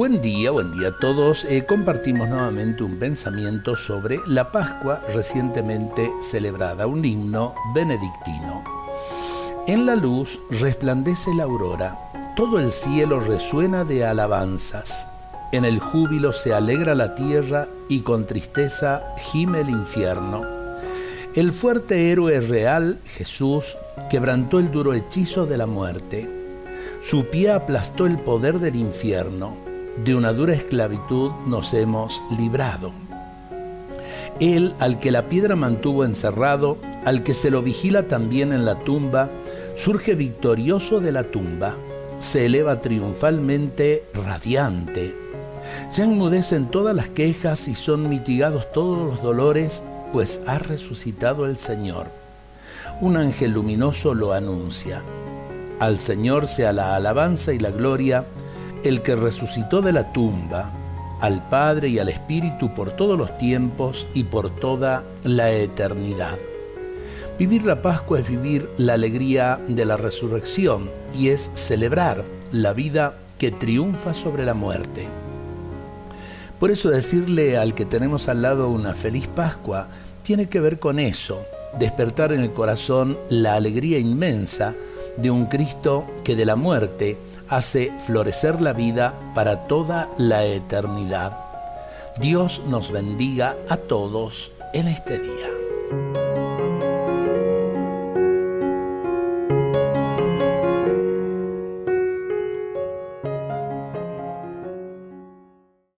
Buen día, buen día a todos. Eh, compartimos nuevamente un pensamiento sobre la Pascua recientemente celebrada, un himno benedictino. En la luz resplandece la aurora, todo el cielo resuena de alabanzas. En el júbilo se alegra la tierra y con tristeza gime el infierno. El fuerte héroe real, Jesús, quebrantó el duro hechizo de la muerte. Su pie aplastó el poder del infierno de una dura esclavitud nos hemos librado. Él, al que la piedra mantuvo encerrado, al que se lo vigila también en la tumba, surge victorioso de la tumba, se eleva triunfalmente radiante. Ya enmudecen todas las quejas y son mitigados todos los dolores, pues ha resucitado el Señor. Un ángel luminoso lo anuncia. Al Señor sea la alabanza y la gloria, el que resucitó de la tumba, al Padre y al Espíritu por todos los tiempos y por toda la eternidad. Vivir la Pascua es vivir la alegría de la resurrección y es celebrar la vida que triunfa sobre la muerte. Por eso decirle al que tenemos al lado una feliz Pascua tiene que ver con eso, despertar en el corazón la alegría inmensa de un Cristo que de la muerte hace florecer la vida para toda la eternidad. Dios nos bendiga a todos en este día.